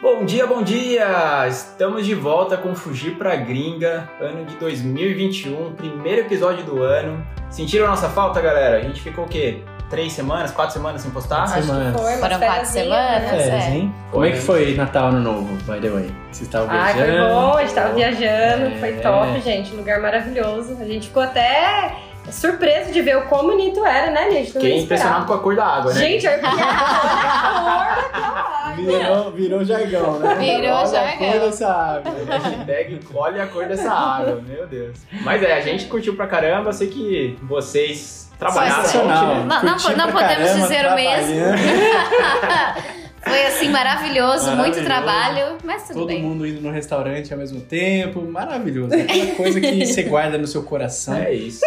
Bom dia, bom dia! Estamos de volta com Fugir pra Gringa, ano de 2021, primeiro episódio do ano. Sentiram nossa falta, galera? A gente ficou o quê? Três semanas, quatro semanas sem postar? Quatro semanas. Foi, Foram quatro fériasinhas, semanas, né? Férias, é. hein? Como é que foi Natal Ano Novo, by the way? Vocês estavam Ai, viajando? foi bom, a gente tava viajando, É. foi top, gente. Lugar maravilhoso. A gente ficou até surpreso de ver o quão bonito era, né, gente? Fiquei impressionado com a cor da água, né? Gente, olha a cor daquela água. Virou, virou jargão, né? Virou Olha jargão. a cor dessa água. Hashtag olha a cor dessa água, meu Deus. Mas é, a gente curtiu pra caramba, eu sei que vocês trabalharam. Sensacional. né? Não- não- não podemos caramba, dizer o mesmo. Foi assim maravilhoso, muito Maravilhoso. trabalho, mas tudo Todo bem. mundo indo no restaurante ao mesmo tempo. Maravilhoso. Aquela coisa que você guarda no seu coração. É isso.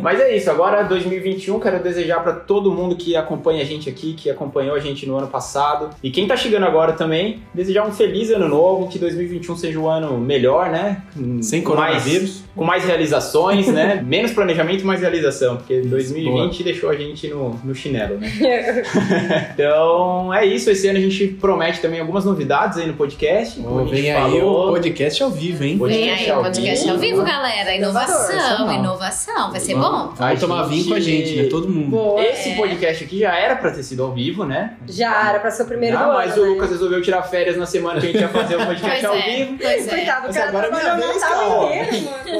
Mas é isso, agora 2021, quero desejar pra todo mundo que acompanha a gente aqui, que acompanhou a gente no ano passado. E quem tá chegando agora também, desejar um feliz ano novo, que 2021 seja um ano melhor, né? Sem com mais- coronavírus. com mais realizações, né? Menos planejamento e mais realização, porque 2020 deixou a gente no, no chinelo, né? Então é isso, esse ano a gente promete também algumas novidades aí no podcast. como a Oh, gente vem aí falou. o podcast ao vivo, hein? Podcast Vem aí ao o podcast ao vivo. vivo, galera. Inovação, inovação. Vai ser bom? Vamos tomar vinho com a gente, né? Todo mundo. Boa. Esse podcast aqui já era pra ter sido ao vivo, né? Já era pra ser o primeiro ah, do mas ano, o né? Lucas resolveu tirar férias na semana que a gente ia fazer o podcast Pois ao é, vivo. pois é. Coitado, Mas cara agora é minha vez, cara. é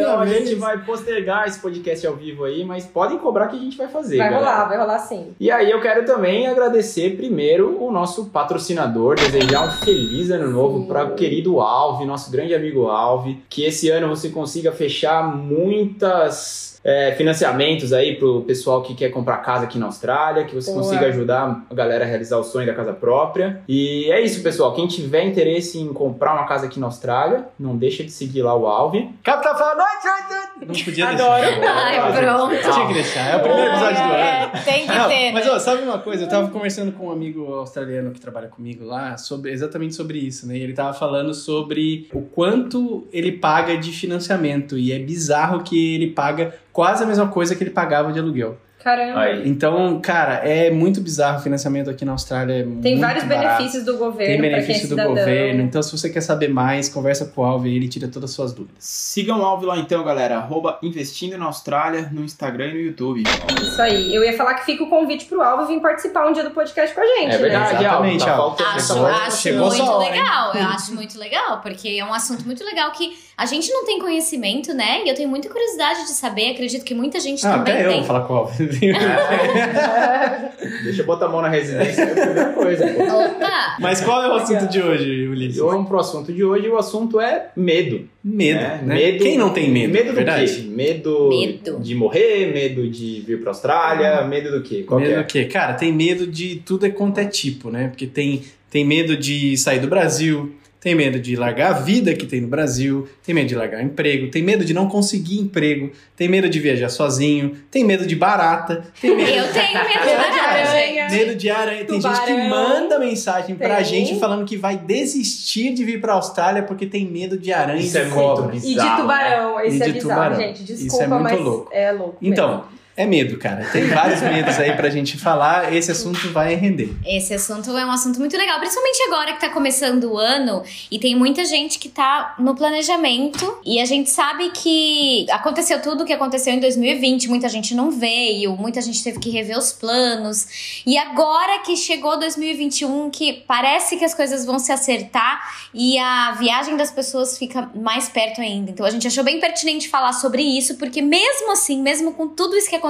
então a gente vai postergar esse podcast ao vivo aí, mas podem cobrar que a gente vai fazer. Vai rolar, vai rolar sim. E aí eu quero também agradecer primeiro o nosso patrocinador, desejar um feliz ano novo para o querido Alve, nosso grande amigo Alve, que esse ano você consiga fechar muitas é, financiamentos aí pro pessoal que quer comprar casa aqui na Austrália, que você Boa. consiga ajudar a galera a realizar o sonho da casa própria. E é isso, pessoal. Quem tiver interesse em comprar uma casa aqui na Austrália, não deixa de seguir lá o Alve. Capitão falando, não podia Adoro. deixar. Ai, pronto. Tinha que deixar. É o primeiro episódio do ano. É, tem que Não, ter, mas né? ó, sabe uma coisa? Eu tava conversando com um amigo australiano que trabalha comigo lá sobre exatamente sobre isso, né? E ele tava falando sobre o quanto ele paga de financiamento e é bizarro que ele paga quase a mesma coisa que ele pagava de aluguel. Caramba. Aí. Então, cara, é muito bizarro o financiamento aqui na Austrália. É Tem muito vários barato. benefícios do governo Tem quem é benefício do cidadão. governo. Então, se você quer saber mais, conversa com o Alve e ele tira todas as suas dúvidas. Sigam o Alve lá então, galera. Arroba Investindo na Austrália no Instagram e no YouTube. Isso aí. Eu ia falar que fica o convite pro Alvo vir participar um dia do podcast com a gente, É verdade, né? Exatamente, Alve. Tá Alve. Acho, acho chegou muito hein? legal, eu acho muito legal, porque é um assunto muito legal que a gente não tem conhecimento, né? E eu tenho muita curiosidade de saber, acredito que muita gente Ah, também até eu tem. vou falar com o Alve. Deixa eu botar a mão na residência, é a primeira coisa. pô. Opa! Mas qual é o assunto de hoje, Ulisses? Vamos pro assunto de hoje, o assunto é medo. Medo, né? né? Quem não tem medo? Medo do verdade? quê? Medo, Medo. de morrer, medo de vir pra Austrália, medo do quê? Qual que medo é? do quê? Cara, tem medo de tudo é quanto é tipo, né? Porque tem, tem medo de sair do Brasil, tem medo de largar a vida que tem no Brasil, tem medo de largar o emprego, tem medo de não conseguir emprego, tem medo de viajar sozinho, tem medo de barata, tem medo, Eu tenho medo de aranha. medo de aranha. Tem gente que Tubarão. manda mensagem pra Tem. gente falando que vai desistir de vir pra Austrália porque tem medo de aranha Isso e é de cobra. bizarro. E de tubarão, E isso é de bizarro, tubarão. gente. Isso Desculpa, é muito mas louco. é louco. Então, mesmo. É medo, cara. Tem vários medos aí pra gente falar. Esse assunto vai render. Esse assunto é um assunto muito legal, principalmente agora que tá começando o ano e tem muita gente que tá no planejamento e a gente sabe que aconteceu tudo o que aconteceu em 2020, muita gente não veio, muita gente teve que rever os planos. E agora que chegou 2021, que parece que as coisas vão se acertar e a viagem das pessoas fica mais perto ainda. Então a gente achou bem pertinente falar sobre isso, porque mesmo assim, mesmo com tudo isso que aconteceu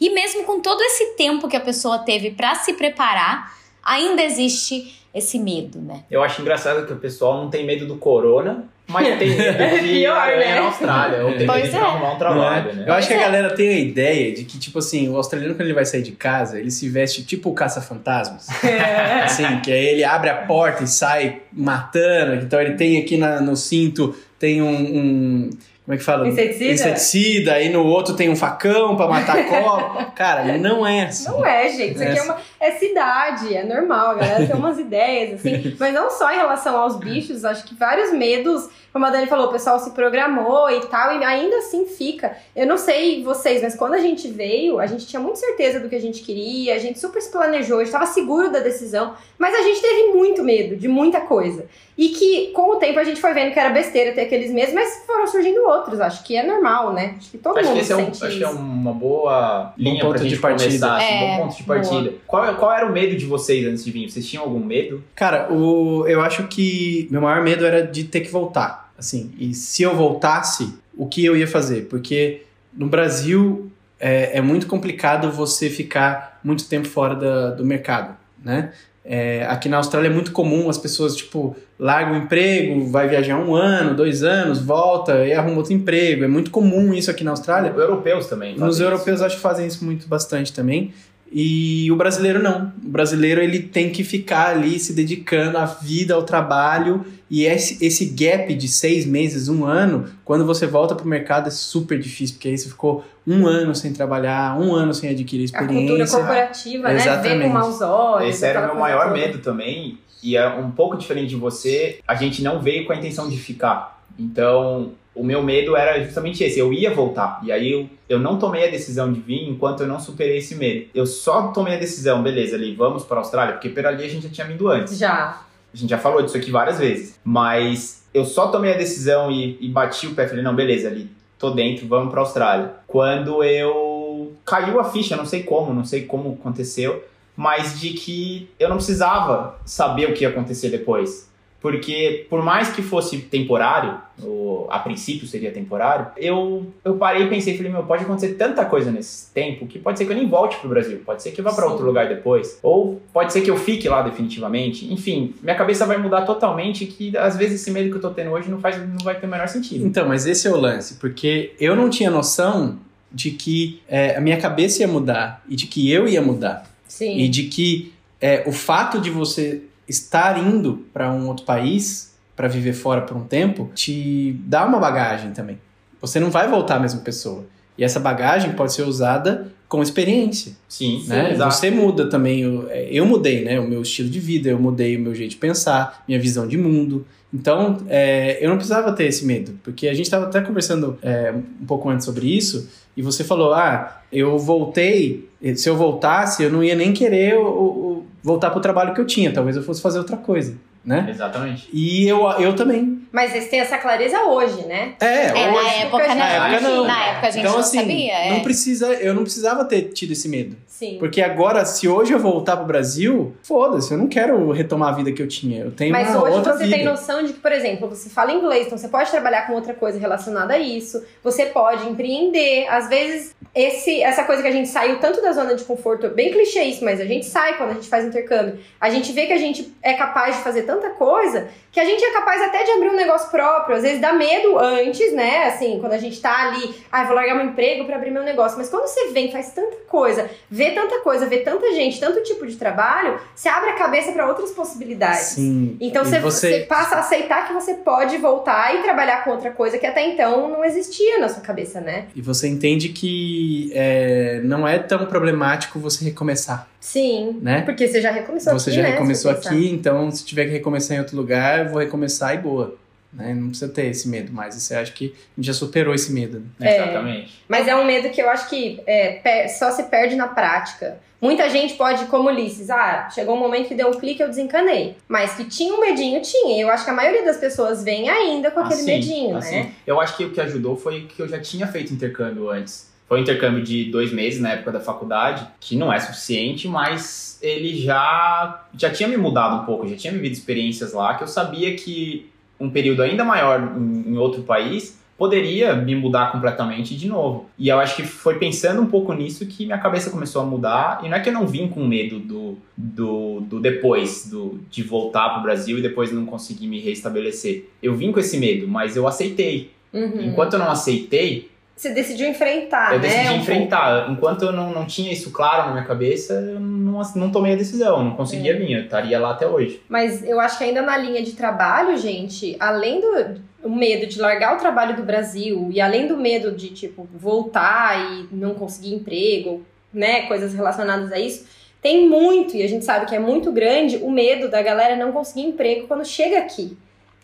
e mesmo com todo esse tempo que a pessoa teve pra se preparar, ainda existe esse medo, né? Eu acho engraçado que o pessoal não tem medo do corona, mas tem medo de Pior, aranha né? na Austrália. Ou tem Pois medo de é. arrumar um trabalho, é? né? Eu acho que a é. galera tem a ideia de que, tipo assim, o australiano, quando ele vai sair de casa, ele se veste tipo o caça-fantasmas. assim, que aí ele abre a porta e sai matando. Então ele tem aqui na- no cinto, tem um. um- como é que fala? Inseticida? Inseticida, aí no outro tem um facão pra matar cobra. Cara, não é assim. Não é, gente. Isso aqui é, Essa. uma, é cidade, é normal, a galera tem umas ideias, assim. Mas não só em relação aos bichos, acho que vários medos, como a Dani falou, o pessoal se programou e tal, e ainda assim fica. Eu não sei vocês, mas quando a gente veio, a gente tinha muita certeza do que a gente queria, a gente super se planejou, a gente estava seguro da decisão, mas a gente teve muito medo de muita coisa. E que com o tempo a gente foi vendo que era besteira ter aqueles meses, mas foram surgindo outros. Acho que é normal, né? Acho que todo acho mundo que esse é, um, acho que é uma boa linha ponto pra de gente partida. começar, assim, É, bom ponto de partida. Qual, qual era o medo de vocês antes de vir? Vocês tinham algum medo? Cara, o, eu acho que meu maior medo era de ter que voltar. Assim, e se eu voltasse, o que eu ia fazer? Porque no Brasil é, é muito complicado você ficar muito tempo fora da- do mercado, né? É, aqui na Austrália é muito comum as pessoas, tipo, largam o emprego, vai viajar um ano, dois anos, volta e arruma outro emprego. É muito comum isso aqui na Austrália. Europeus também. Nos europeus acho que fazem isso muito bastante também. E o brasileiro não. O brasileiro ele tem que ficar ali se dedicando à vida, ao trabalho. E esse, esse gap de seis meses, um ano, quando você volta pro mercado é super difícil, porque aí você ficou um ano sem trabalhar, um ano sem adquirir A cultura experiência. corporativa, né? Vê Exatamente. com maus olhos. Esse era o meu maior toda. medo também, e é um pouco diferente de você, a gente não veio com a intenção de ficar. Então, o meu medo era justamente esse, eu ia voltar. E aí eu, eu não tomei a decisão de vir enquanto eu não superei esse medo. Eu só tomei a decisão, beleza, ali, vamos para a Austrália, porque por ali a gente já tinha vindo antes. Já. A gente já falou disso aqui várias vezes. Mas eu só tomei a decisão e, e bati o pé, falei, não, beleza, ali, tô dentro, vamos pra Austrália. Quando eu caiu a ficha, não sei como, não sei como aconteceu, mas de que eu não precisava saber o que ia acontecer depois. Porque por mais que fosse temporário, ou a princípio seria temporário, eu, eu parei e pensei, falei, meu, pode acontecer tanta coisa nesse tempo que pode ser que eu nem volte pro Brasil, pode ser que eu vá para outro lugar depois, ou pode ser que eu fique lá definitivamente. Enfim, minha cabeça vai mudar totalmente que às vezes esse medo que eu tô tendo hoje não, faz, não vai ter o menor sentido. Então, mas esse é o lance, porque eu não tinha noção de que é, a minha cabeça ia mudar e de que eu ia mudar. Sim. E de que é, o fato de você estar indo para um outro país para viver fora por um tempo te dá uma bagagem também. Você não vai voltar a mesma pessoa. E essa bagagem pode ser usada com experiência, Sim, né? exato. Você muda também, o- é, eu mudei, né? O meu estilo de vida, eu mudei o meu jeito de pensar, minha visão de mundo. Então, é, eu não precisava ter esse medo, porque a gente estava até conversando é, um pouco antes sobre isso, e você falou, ah, eu voltei, se eu voltasse, eu não ia nem querer o- o- voltar para o trabalho que eu tinha, talvez eu fosse fazer outra coisa, né? Exatamente. E eu, eu também. Mas vocês têm essa clareza hoje, né? É, É, hoje- na época não. na época não. Na época a gente então, não assim, sabia. é. não precisa, eu não precisava ter tido esse medo. Sim. Porque agora, se hoje eu voltar pro Brasil, foda-se, eu não quero retomar a vida que eu tinha. Eu tenho Mas uma hoje outra você vida. tem noção de que, por exemplo, você fala inglês, então você pode trabalhar com outra coisa relacionada a isso, você pode empreender. Às vezes, esse, essa coisa que a gente saiu tanto da zona de conforto, é bem clichê isso, mas a gente sai quando a gente faz intercâmbio. A gente vê que a gente é capaz de fazer tanta coisa que a gente é capaz até de abrir um negócio próprio. Às vezes dá medo antes, né? Assim, quando a gente tá ali, ah, vou largar meu emprego pra abrir meu negócio. Mas quando você vem, faz tanta coisa, vê tanta coisa, vê tanta gente, tanto tipo de trabalho, você abre a cabeça pra outras possibilidades. Sim. Então E você, você passa a aceitar que você pode voltar e trabalhar com outra coisa que até então não existia na sua cabeça, né? E você entende que é, não é tão problemático você recomeçar, Sim. né? Porque você já recomeçou você aqui, já né? recomeçou você aqui, então se tiver que recomeçar em outro lugar, eu vou recomeçar e boa. Né? Não precisa ter esse medo mais. Você acha que a gente já superou esse medo. Né? É. Exatamente. Mas é um medo que eu acho que é, só se perde na prática. Muita gente pode, como Ulisses, ah, chegou um momento que deu um clique eu desencanei. Mas que tinha um medinho, tinha. E eu acho que a maioria das pessoas vem ainda com aquele Assim, medinho, assim. né? Eu acho que o que ajudou foi que eu já tinha feito intercâmbio antes. Foi um intercâmbio de dois meses na época da faculdade, que não é suficiente, mas ele já, já tinha me mudado um pouco, já tinha vivido experiências lá que eu sabia que um período ainda maior em, em outro país poderia me mudar completamente de novo. E eu acho que foi pensando um pouco nisso que minha cabeça começou a mudar. E não é que eu não vim com medo do, do, do depois, do, de voltar pro Brasil e depois não conseguir me restabelecer. Eu vim com esse medo, mas eu aceitei. Uhum. Enquanto eu não aceitei, Você decidiu enfrentar, eu né? decidi um enfrentar. Enquanto eu não, não tinha isso claro na minha cabeça, eu não, não tomei a decisão, não conseguia É. vir, eu estaria lá até hoje. Mas eu acho que ainda na linha de trabalho, gente, além do o medo de largar o trabalho do Brasil e além do medo de, tipo, voltar e não conseguir emprego, né, coisas relacionadas a isso, tem muito, e a gente sabe que é muito grande, o medo da galera não conseguir emprego quando chega aqui.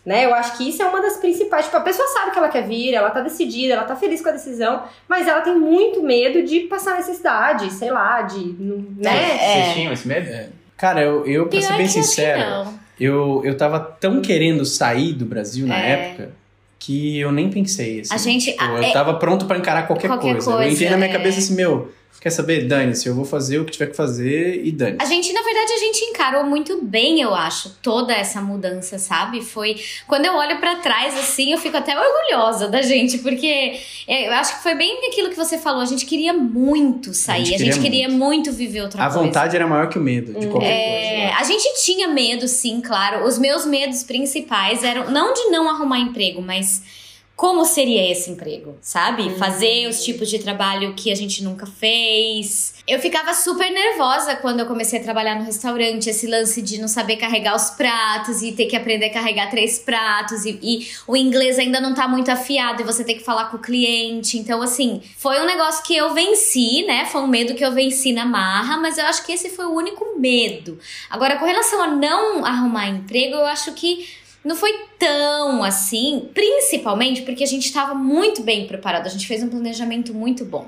Né? Eu acho que isso é uma das principais. Tipo, a pessoa sabe que ela quer vir, ela tá decidida, ela tá feliz com a decisão, mas ela tem muito medo de passar necessidade, sei lá, de. Né? Vocês É. tinham esse medo? Cara, eu, eu pra ser bem que acho que sincero, eu, eu tava tão querendo sair do Brasil na É. época que eu nem pensei assim. A gente. Tipo, a- eu é- tava pronto pra encarar qualquer, Qualquer coisa. Eu coisa, entrei na minha é. cabeça assim, meu, quer saber? Dane-se, eu vou fazer o que tiver que fazer e dane A gente, na verdade, a gente encarou muito bem, eu acho, toda essa mudança, sabe? Foi. Quando eu olho pra trás, assim, eu fico até orgulhosa da gente, porque é, eu acho que foi bem aquilo que você falou. A gente queria muito sair, a gente, queria queria muito viver outra A coisa. vontade era maior que o medo de qualquer É, coisa. a gente tinha medo, sim, claro. Os meus medos principais eram não de não arrumar emprego, mas como seria esse emprego, sabe? Fazer os tipos de trabalho que a gente nunca fez. Eu ficava super nervosa quando eu comecei a trabalhar no restaurante, esse lance de não saber carregar os pratos e ter que aprender a carregar três pratos e, e o inglês ainda não tá muito afiado e você tem que falar com o cliente. Então, assim, foi um negócio que eu venci, né? Foi um medo que eu venci na marra, mas eu acho que esse foi o único medo. Agora, com relação a não arrumar emprego, eu acho que não foi tão assim, principalmente porque a gente estava muito bem preparado, a gente fez um planejamento muito bom.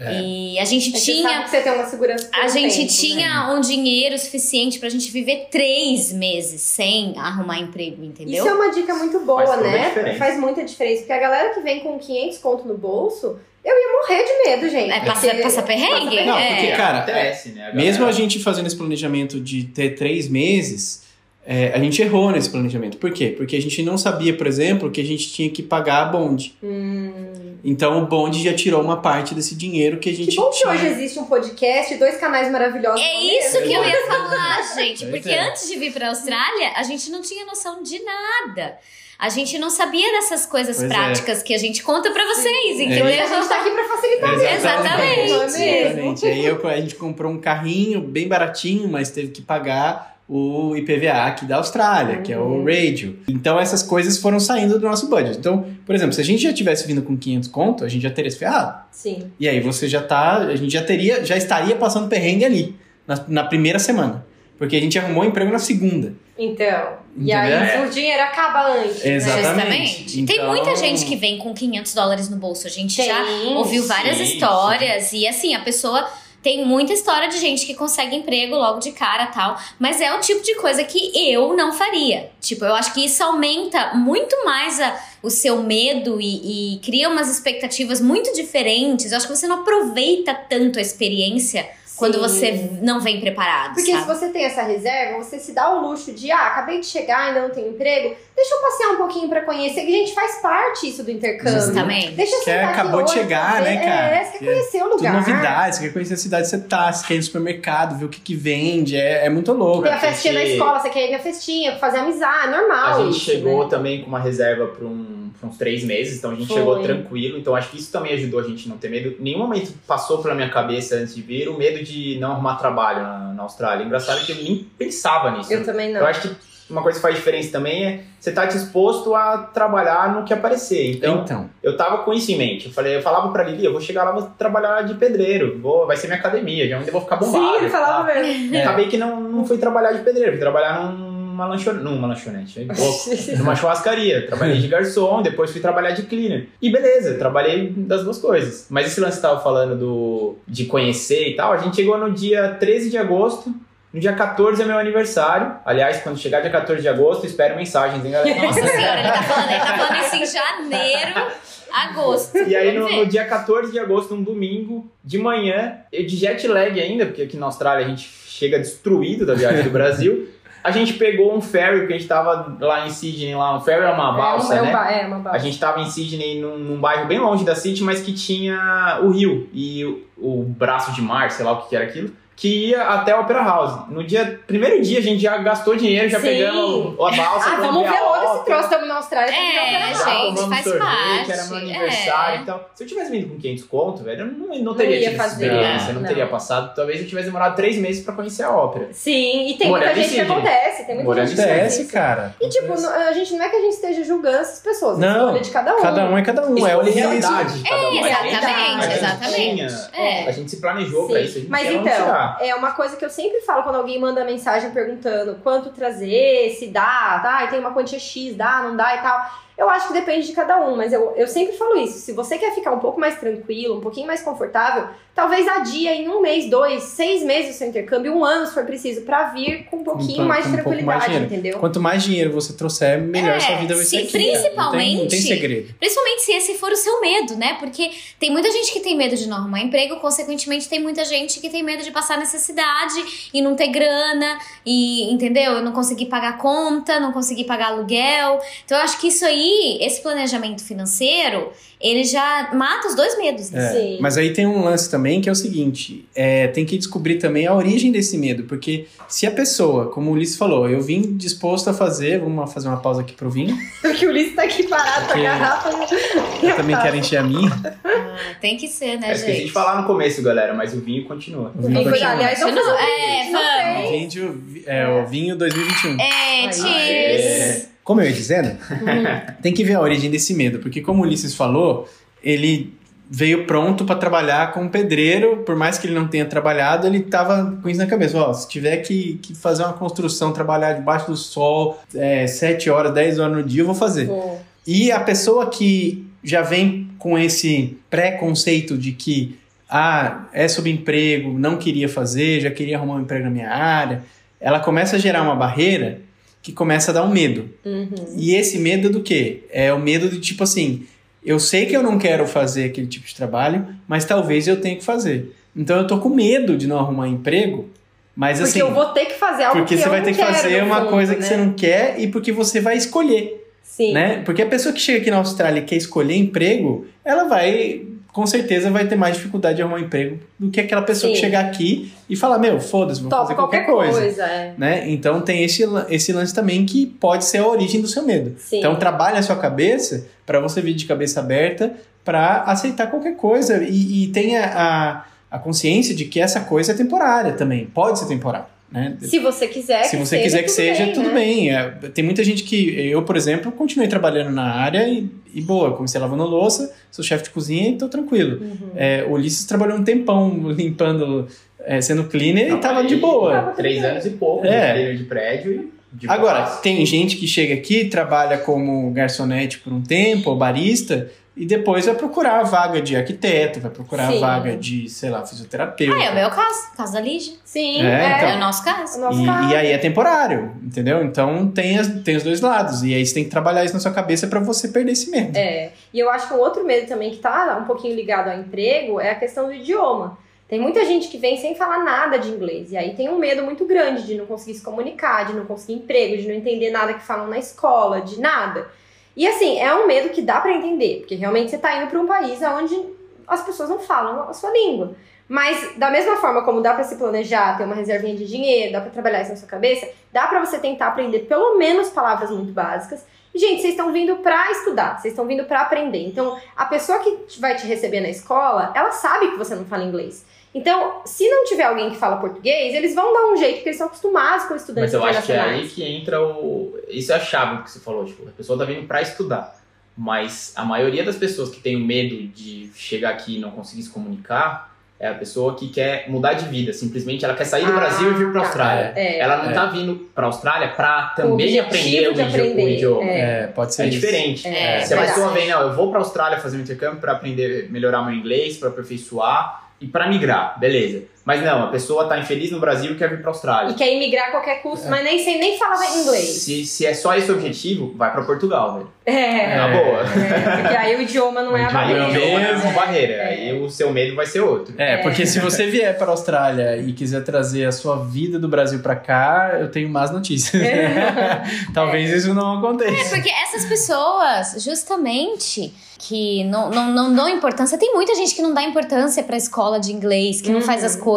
É. E a gente É tinha. que você tem uma segurança A um gente tempo, tinha né? um dinheiro suficiente pra gente viver três meses sem arrumar emprego, entendeu? Isso é uma dica muito boa, Faz né? Faz muita diferença. Porque a galera que vem com 500 conto no bolso, eu ia morrer de medo, gente. É, passa, porque- passa perrengue? Não, é. porque, cara, acontece, né? A Mesmo a gente fazendo esse planejamento de ter três meses, é, a gente errou nesse planejamento. Por quê? Porque a gente não sabia, por exemplo, que a gente tinha que pagar a bonde. Hum. Então o bonde já tirou uma parte desse dinheiro que a gente Que bom que tinha. hoje existe um podcast, dois canais maravilhosos. É isso que eu mesmo? ia falar, gente. Pois Porque é. antes de vir pra Austrália, a gente não tinha noção de nada. A gente não sabia dessas coisas Pois é. práticas que a gente conta pra vocês, entendeu? E a gente tá aqui pra facilitar mesmo. Exatamente. Não é mesmo? Exatamente. Aí eu- a gente comprou um carrinho bem baratinho, mas teve que pagar o IPVA aqui da Austrália, que é o Uhum. radio. Então essas coisas foram saindo do nosso budget. Então, por exemplo, se a gente já tivesse vindo com 500 conto, a gente já teria se ferrado. Sim. E aí você já tá, a gente já teria, já estaria passando perrengue ali na, na primeira semana, porque a gente arrumou emprego na segunda. Então. E Entendeu? aí o dinheiro acaba antes. né? Exatamente. Justamente. Tem Então- muita gente que vem com 500 dólares no bolso. A gente Tem, já ouviu várias sim, histórias. E assim, a pessoa tem muita história de gente que consegue emprego logo de cara tal. Mas é o tipo de coisa que eu não faria. Tipo, eu acho que isso aumenta muito mais a- o seu medo e, e cria umas expectativas muito diferentes. Eu acho que você não aproveita tanto a experiência quando você não vem preparado. Porque se sabe? você tem essa reserva, você se dá o luxo de, ah, acabei de chegar, ainda não tenho emprego, deixa eu passear um pouquinho pra conhecer, que a gente faz parte isso do intercâmbio. Justamente. Deixa eu Que é- acabou de hoje, chegar, ver- né, cara? É, você quer Que é conhecer o Tudo lugar. novidades, você quer conhecer a cidade que você tá, você quer ir no supermercado, ver o que que vende, é, é muito louco. Tem a festinha A gente- da escola, você quer ir na festinha, fazer amizade, é normal. A gente isso, chegou né? também com uma reserva para um, uns três meses, então a gente Foi. chegou tranquilo. Então acho que isso também ajudou a gente a não ter medo. Nenhum momento passou pela minha cabeça antes de vir o medo de não arrumar trabalho na, na Austrália. Engraçado que eu nem pensava nisso. Eu também não. Eu acho que uma coisa que faz diferença também é você estar disposto a trabalhar no que aparecer. Então, Então, eu tava com isso em mente. Eu falei, eu falava pra Lili, eu vou chegar lá, vou trabalhar de pedreiro, vou, vai ser minha academia, já onde eu vou ficar bombado. Sim, ele falava tá? mesmo. É. Acabei que não, não fui trabalhar de pedreiro, fui trabalhar numa lanchonete, numa lanchonete, aí, pouco, numa churrascaria. Trabalhei de garçom, depois fui trabalhar de cleaner. E beleza, trabalhei das duas coisas. Mas esse lance que tava falando do, de conhecer e tal, a gente chegou no dia 13 de agosto. No dia 14 é meu aniversário. Aliás, quando chegar dia 14 de agosto, espero mensagens, hein, galera? Nossa senhora, ele tá falando, ele tá falando isso em janeiro, agosto. E aí, no, no dia 14 de agosto, um domingo, de manhã, eu de jet lag ainda, porque aqui na Austrália a gente chega destruído da viagem do Brasil. A gente pegou um ferry, porque a gente tava lá em Sydney, lá, um ferry é uma balsa, é, né? é, um ba- é uma A balsa. gente tava em Sydney, num, num bairro bem longe da City, mas que tinha o rio e o, o braço de mar, sei lá o que, que era aquilo, que ia até a Opera House. No dia, primeiro dia a gente já gastou dinheiro, já Sim. pegamos a balsa. Ah, vamos ver a logo esse troço, estamos na Austrália. É, Opera gente, House. tomamos faz sorvete, parte, era meu é. aniversário e tal. Se eu tivesse vindo com 500 conto, velho, eu não, não Não teria ia tido fazer, experiência, não, não. teria passado. Talvez eu tivesse demorado três meses pra conhecer a ópera. Sim, e tem Morando muita gente que acontece. Tem muita Morando gente que acontece, isso. cara. E tipo, não- a gente não é que a gente esteja julgando essas pessoas, é a Não, escolha de cada um. Cada um é cada um, é risco. realidade um. É, A exatamente, a gente exatamente. É. A gente se planejou pra isso. A gente Mas então, É uma coisa que eu sempre falo quando alguém manda mensagem perguntando quanto trazer, se dá, tá? Tem uma quantia X, dá, não dá e tal. Eu acho que depende de cada um, mas eu, eu sempre falo isso. Se você quer ficar um pouco mais tranquilo, um pouquinho mais confortável, talvez adia em um mês, dois, seis meses o seu intercâmbio, um ano se for preciso, pra vir com um pouquinho Com- mais de um mais tranquilidade, dinheiro. entendeu? Quanto mais dinheiro você trouxer, melhor É, sua vida vai sim, ser. aqui, cara. Não tem- Não tem, principalmente- segredo. Principalmente se esse for o seu medo, né? Porque tem muita gente que tem medo de não arrumar emprego, consequentemente tem muita gente que tem medo de passar necessidade e não ter grana, e entendeu? Não conseguir pagar conta, não conseguir pagar aluguel. Então eu acho que isso aí, esse planejamento financeiro, ele já mata os dois medos, né? É. Mas aí tem um lance também que é o seguinte: é, tem que descobrir também a origem desse medo. Porque se a pessoa, como o Ulisses falou, eu vim disposto a fazer, vamos fazer uma pausa aqui pro vinho. Porque o Ulisses tá aqui parado com a Porque garrafa. Eu também quero encher a minha. Ah, tem que ser, né, Eu esqueci gente? de falar no começo, galera, mas o vinho continua. O vinho E foi, continua. aliás, fazer um É, não vamos. Vídeo, é, o vinho 2021. É, Aí. cheers! Como eu ia dizendo, tem que ver a origem desse medo, porque como o Ulisses falou, ele veio pronto para trabalhar como pedreiro, por mais que ele não tenha trabalhado, ele tava com isso na cabeça, ó, se tiver que, que fazer uma construção, trabalhar debaixo do sol, é, 7 horas, 10 horas no dia, eu vou fazer. Bom, E a pessoa que já vem com esse preconceito de que ah, é subemprego, não queria fazer, já queria arrumar um emprego na minha área, ela começa a gerar uma barreira que começa a dar um medo. uhum. E esse medo do quê? É o medo de tipo assim, eu sei que eu não quero fazer aquele tipo de trabalho, mas talvez eu tenha que fazer. Então eu tô com medo de não arrumar emprego, mas Porque assim, eu vou ter que fazer algo porque que você vai ter que fazer uma fundo, coisa que né? você não quer e porque você vai escolher Sim. né? Porque a pessoa que chega aqui na Austrália e quer escolher emprego, ela vai, com certeza, vai ter mais dificuldade de arrumar um emprego do que aquela pessoa que Sim. chegar aqui e falar, meu, foda-se, vou Topa fazer qualquer, coisa. é. Né? Então tem esse, esse lance também que pode ser a origem do seu medo. Sim. Então trabalha a sua cabeça para você vir de cabeça aberta para aceitar qualquer coisa e, e tenha a, a consciência de que essa coisa é temporária também, pode ser temporária. Né? Se você quiser Se você quiser que tudo seja, bem, tudo né? bem. É, tem muita gente que. Eu, por exemplo, continuei trabalhando na área e, e boa, comecei lavando louça, sou chefe de cozinha e tô tranquilo. Uhum. É, o Ulisses trabalhou um tempão limpando, é, sendo cleaner e tava de boa. Tava Três bem. anos e pouco, É. de treino de prédio e de Agora, paz. tem gente que chega aqui, trabalha como garçonete por um tempo, ou barista, e depois vai procurar a vaga de arquiteto, vai procurar a Sim. vaga de, sei lá, fisioterapeuta. Ah, é o meu caso, o caso da Lígia. Sim, É, é. então. É o nosso caso. o nosso E, caso. e aí é temporário, entendeu? Então tem, as, tem os dois lados. E aí você tem que trabalhar isso na sua cabeça pra você perder esse medo. É. E eu acho que um outro medo também que tá um pouquinho ligado ao emprego é a questão do idioma. Tem muita gente que vem sem falar nada de inglês. E aí tem um medo muito grande de não conseguir se comunicar, de não conseguir emprego, de não entender nada que falam na escola, de nada. E assim, é um medo que dá pra entender, porque realmente você tá indo pra um país onde as pessoas não falam a sua língua. Mas da mesma forma como dá pra se planejar, ter uma reservinha de dinheiro, dá pra trabalhar isso na sua cabeça, dá pra você tentar aprender pelo menos palavras muito básicas. Gente, vocês estão vindo pra estudar, vocês estão vindo pra aprender. Então, a pessoa que vai te receber na escola, ela sabe que você não fala inglês. Então, se não tiver alguém que fala português, eles vão dar um jeito, porque eles são acostumados com estudantes Mas eu acho que é aí que entra o. Isso é a chave do que você falou, tipo, a pessoa tá vindo pra estudar. Mas a maioria das pessoas que tem o medo de chegar aqui e não conseguir se comunicar é a pessoa que quer mudar de vida. Simplesmente ela quer sair do Ah, Brasil e vir pra tá. Austrália. É. Ela não É. tá vindo pra Austrália pra O também aprender o, de idi- o aprender, idioma. é. É, pode ser É isso. diferente. É, Se a pessoa vem, não, eu vou pra Austrália fazer um intercâmbio pra aprender, melhorar meu inglês, pra aperfeiçoar e pra migrar, beleza. Mas não, a pessoa tá infeliz no Brasil e quer vir pra Austrália. E quer imigrar a qualquer custo, mas nem sei nem falava inglês. Se, se é só esse o objetivo, vai pra Portugal, velho. É. Na boa. É, porque aí o idioma não é a O idioma Aí barreira. o idioma é uma É. barreira. É. Aí o seu medo vai ser outro. É, porque se você vier para a Austrália e quiser trazer a sua vida do Brasil para cá, eu tenho más notícias. Talvez isso não É, aconteça. porque essas pessoas, justamente, que não, não, não dão importância. Tem muita gente que não dá importância pra escola de inglês, que não faz Uhum. as coisas,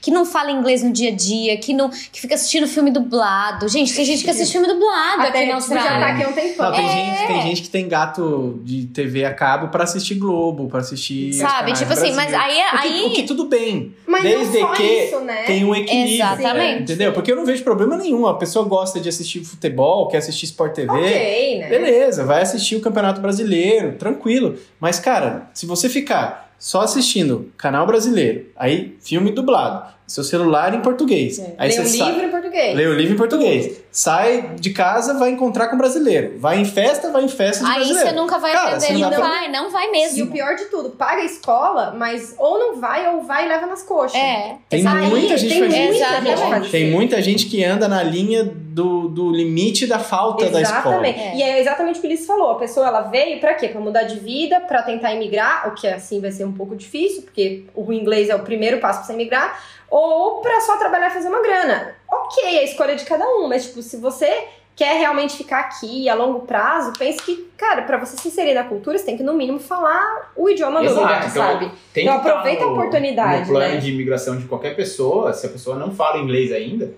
que não fala inglês no dia a dia, que, não, que fica assistindo filme dublado. Gente, tem gente que assiste filme dublado Até aqui na tipo, já tá Austrália. aqui um tempão. Não, tem, É. gente, tem gente que tem gato de TV a cabo para assistir Globo, para assistir. Sabe? Tipo assim, mas aí. O que, aí... o que tudo bem. Mas Desde não só que isso, né? Tem um equilíbrio. Exatamente. né? Entendeu? Porque eu não vejo problema nenhum. A pessoa gosta de assistir futebol, quer assistir Sport TV. Ok, né? Beleza, vai assistir o Campeonato Brasileiro, tranquilo. Mas, cara, se você ficar só assistindo canal brasileiro, aí filme dublado, seu celular em português. Aí Lê você um sai- livro em português. Lê o livro em português. Sai de casa, vai encontrar com brasileiro. Vai em festa, vai em festa de Aí brasileiro. você nunca vai Cara, aprender, não, não vai não vai mesmo. E o pior de tudo, paga a escola, mas ou não vai, ou vai e leva nas coxas. É. Tem Aí, muita gente tem faz muita isso. gente Exatamente. Tem muita gente que anda na linha do, do limite da falta da escola. Exatamente. É. E é exatamente o que o Ulisses falou. A pessoa ela veio pra quê? Pra mudar de vida, pra tentar imigrar, o que assim vai ser um pouco difícil, porque o inglês é o primeiro passo pra você imigrar, ou pra só trabalhar e fazer uma grana. Ok, é a escolha de cada um, mas tipo, se você quer realmente ficar aqui a longo prazo, pense que, cara, pra você se inserir na cultura, você tem que no mínimo falar o idioma do Exato, lugar, então, sabe? Tem Então tá aproveita a no- oportunidade, No plano né? de imigração de qualquer pessoa, se a pessoa não fala inglês ainda,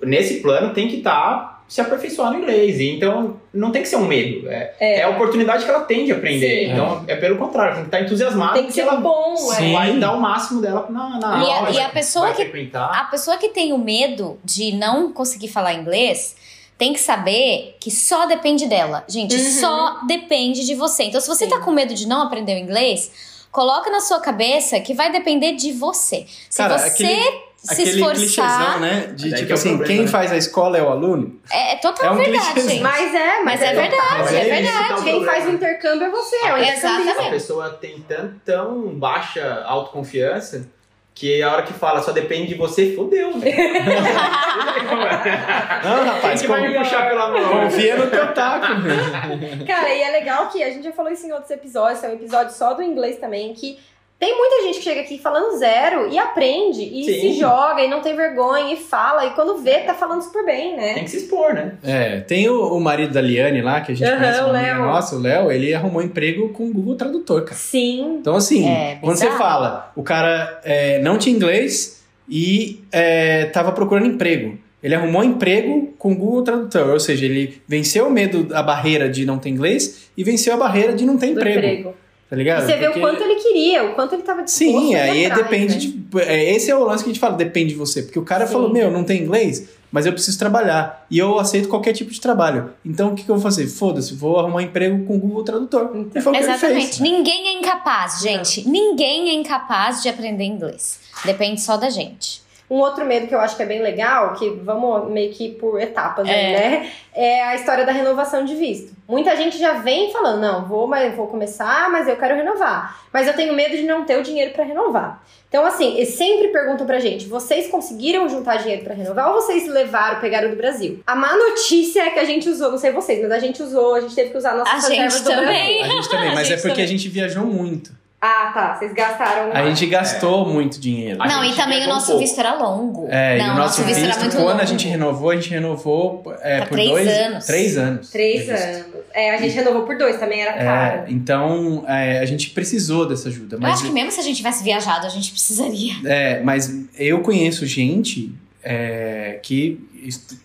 nesse plano tem que estar se aperfeiçoando no inglês. E então não tem que ser um medo. É, É. é a oportunidade que ela tem de aprender. Sim. Então é pelo contrário, tem que estar entusiasmada Tem que porque ser ela bom, Sim. é. vai dar o máximo dela na, na E a- aula. e a pessoa que- frequentar. A pessoa que tem o medo de não conseguir falar inglês tem que saber que só depende dela. Gente, Uhum. só depende de você. Então, se você tá com medo de não aprender o inglês, coloca na sua cabeça que vai depender de você. Se Cara, você aquele- se Aquele esforçar, clichêzão, né? De tipo que é assim, problema, quem né? faz a escola é o aluno. é, é total É um verdade. clichêzão. Mas é, Mas é verdade, Mas é esse verdade. que tá o Quem faz o intercâmbio é você, é o intercambista. Exatamente. A pessoa tem tão, tão baixa autoconfiança que a hora que fala só depende de você, fodeu, velho. Não, rapaz, que vai me puxar pela mão? confia no teu taco. Cara, e é legal que a gente já falou isso em outros episódios, é um episódio só do inglês também, que tem muita gente que chega aqui falando zero e aprende, e Sim. se joga, e não tem vergonha, e fala, e quando vê, tá falando super bem, né? Tem que se expor, né? É, tem o, o marido da Liane lá, que a gente Aham, conhece, o uma amiga Léo. nossa, o Léo, ele arrumou emprego com o Google Tradutor, cara. Sim. Então, assim, É, quando você fala, o cara é, não tinha inglês e é, tava procurando emprego. Ele arrumou emprego com o Google Tradutor, ou seja, ele venceu o medo, a barreira de não ter inglês e venceu a barreira de não ter Do emprego. emprego. Tá E ligado? você vê o quanto ele queria, o quanto ele tava disposto Sim, aí atrás, depende né? de. é, Esse é o lance que a gente fala, depende de você. Porque o cara Sim. falou, meu, não tem inglês, mas eu preciso trabalhar. E eu aceito qualquer tipo de trabalho. Então o que, que eu vou fazer? Foda-se, vou arrumar emprego com o Google Tradutor. Então. e foi o que ele Exatamente. Ninguém é incapaz, gente. Ninguém é incapaz de aprender inglês. Depende só da gente. Um outro medo que eu acho que é bem legal, que vamos meio que por etapas aí, né? É a história da renovação de visto. Muita gente já vem falando, não, vou, mas vou começar, mas eu quero renovar. Mas eu tenho medo de não ter o dinheiro pra renovar. Então, assim, eles sempre perguntam pra gente: vocês conseguiram juntar dinheiro pra renovar ou vocês levaram, pegaram do Brasil? A má notícia é que a gente usou, não sei vocês, mas a gente usou, a gente teve que usar nossas A gente reservas do também. Brasil. A gente também, A mas é gente porque também. a gente viajou muito. Ah, tá. Vocês gastaram. A gente gastou muito dinheiro. A não, e também o um nosso pouco. visto era longo. É, não, e o nosso visto, era muito quando longo. a gente renovou, a gente renovou é, por três dois anos. Três anos. Três visto. anos. É, a gente renovou por dois, também era É, caro. então é, a gente precisou dessa ajuda. Eu Mas acho que mesmo se a gente tivesse viajado, a gente precisaria. É, mas eu conheço gente é, que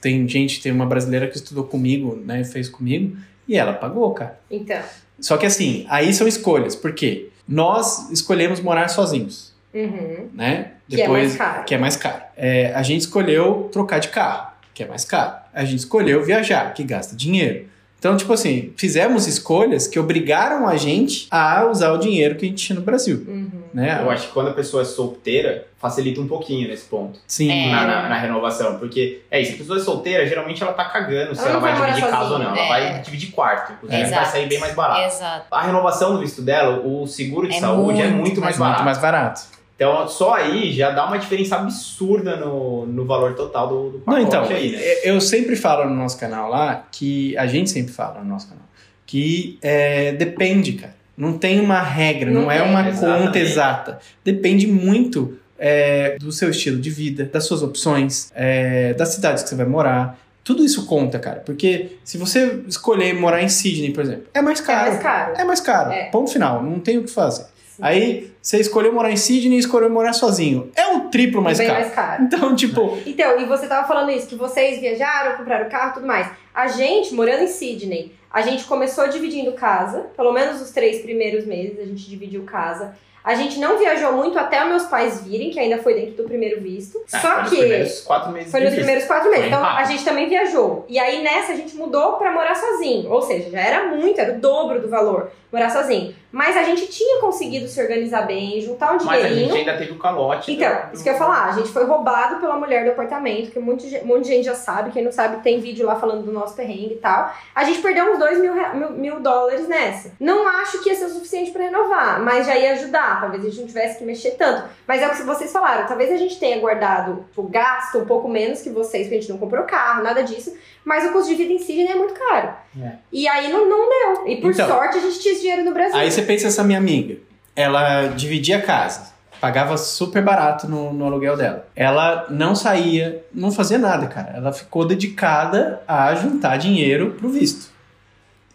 tem gente, tem uma brasileira que estudou comigo, né, fez comigo, e ela pagou, cara. Então. Só que assim, aí são escolhas, por quê? Nós escolhemos morar sozinhos, Uhum. né? Que é mais caro. Que é mais caro. É, a gente escolheu trocar de carro, que é mais caro. A gente escolheu viajar, que gasta dinheiro. Então, tipo assim, fizemos escolhas que obrigaram a gente a usar o dinheiro que a gente tinha no Brasil, Uhum. Né? Eu acho que quando a pessoa é solteira, facilita um pouquinho nesse ponto. Sim. É. Na, na- na renovação. Porque é isso, a pessoa é solteira, geralmente ela tá cagando se Ela ela, não vai vai dividir casa ou não. Ela É. vai dividir quarto. Inclusive vai Exato. sair bem mais barato. Exato. A renovação do visto dela, o seguro de É saúde é muito muito mais Mas barato. muito mais barato. Então, só aí já dá uma diferença absurda no, no valor total do, do Não, pacote então, aí, né? eu sempre falo no nosso canal lá que a gente sempre fala no nosso canal que é, depende, cara. Não tem uma regra, não, Não é uma Exatamente. conta exata. Depende muito é, do seu estilo de vida, das suas opções, é, das cidades que você vai morar. Tudo isso conta, cara. Porque se você escolher morar em Sydney, por exemplo, é mais É caro. mais caro. É mais caro. É. Ponto final. Não tem o que fazer. Aí você escolheu morar em Sydney e escolheu morar sozinho. É o triplo mais bem caro. mais caro. Então, tipo, Então, e você tava falando isso, que vocês viajaram, compraram carro e tudo mais. A gente, morando em Sydney, a gente começou dividindo casa, pelo menos os três primeiros meses a gente dividiu casa. A gente não viajou muito até meus pais virem, que ainda foi dentro do primeiro visto. Ah, Só foi nos que primeiros quatro meses foi nos primeiros quatro meses. Então a gente também viajou. E aí nessa a gente mudou pra morar sozinho. Ou seja, já era muito, era o dobro do valor morar sozinho. Mas a gente tinha conseguido se organizar bem, juntar um Mas a dinheirinho. gente ainda teve o calote. Então, do- isso que eu ia falar, a gente foi roubado pela mulher do apartamento, que um monte, de, um monte de gente já sabe, quem não sabe tem vídeo lá falando do nosso perrengue e tal. A gente perdeu uns 2 mil, mil, mil dólares nessa. Não acho que ia ser o suficiente pra renovar, mas já ia ajudar, talvez a gente não tivesse que mexer tanto. Mas é o que vocês falaram, talvez a gente tenha guardado o gasto um pouco menos que vocês, porque a gente não comprou carro, nada disso, mas o custo de vida em si já é muito caro. É. E aí não, não deu. E por Então, sorte a gente tinha esse dinheiro no Brasil. Aí você pensa essa minha amiga, ela dividia a casa, pagava super barato no, no aluguel dela. Ela não saía, não fazia nada, cara. Ela ficou dedicada a juntar dinheiro pro visto.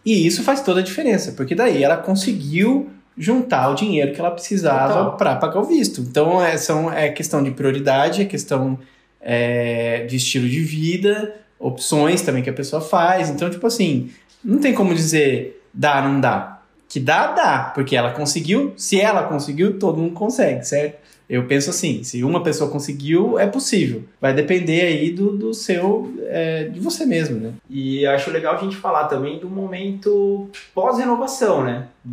E isso faz toda a diferença, porque daí ela conseguiu juntar o dinheiro que ela precisava para pagar o visto. Então é, são, é questão de prioridade, é questão é, de estilo de vida, opções também que a pessoa faz. Então, tipo assim, não tem como dizer dá, não dá. Que dá, dá, porque ela conseguiu. Se ela conseguiu, todo mundo consegue, certo? Eu penso assim, se uma pessoa conseguiu, é possível. Vai depender aí do, do seu, é, de você mesmo, né? E acho legal a gente falar também do momento pós-renovação, né? A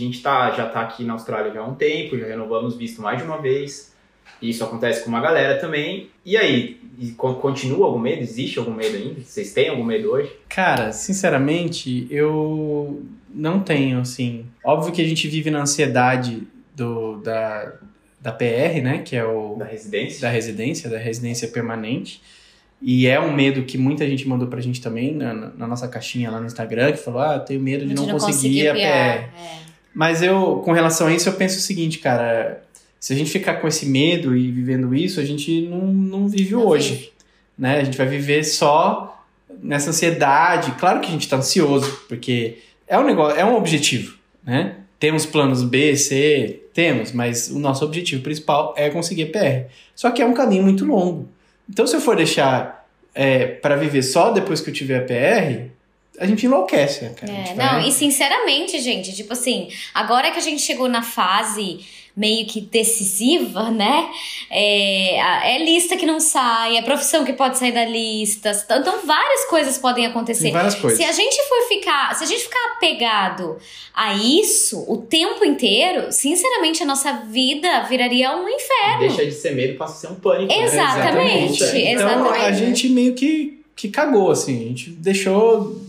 gente tá, já tá aqui na Austrália já há um tempo, já renovamos visto mais de uma vez. Isso acontece com uma galera também. E aí, co- continua algum medo? Existe algum medo ainda? Vocês têm algum medo hoje? Cara, sinceramente, eu não tenho, assim. Óbvio que a gente vive na ansiedade do, da, da PR, né? Que é o. Da residência? da residência, da residência permanente. E é um medo que muita gente mandou pra gente também na, na nossa caixinha lá no Instagram, que falou: ah, eu tenho medo de não, conseguir a PR. É. Mas eu, com relação a isso, eu penso o seguinte, cara. Se a gente ficar com esse medo e vivendo isso, a gente não, não vive Não hoje. vive. Né? A gente vai viver só nessa ansiedade. Claro que a gente tá ansioso, porque é um negócio, é um objetivo, né? Temos planos B, C, temos, mas o nosso objetivo principal é conseguir PR. Só que é um caminho muito longo. Então, se eu for deixar é, para viver só depois que eu tiver a PR, a gente enlouquece, né, cara? A É, gente não, vai- e sinceramente, gente, tipo assim, agora que a gente chegou na fase meio que decisiva, né? É, é lista que não sai, é profissão que pode sair da lista. Então, várias coisas podem acontecer. Tem várias coisas. Se a gente for ficar, se a gente ficar apegado a isso o tempo inteiro, sinceramente, a nossa vida viraria um inferno. Deixa de ser medo, passa a ser um pânico. né? Exatamente, Então, exatamente. a gente meio que, que cagou, assim. A gente deixou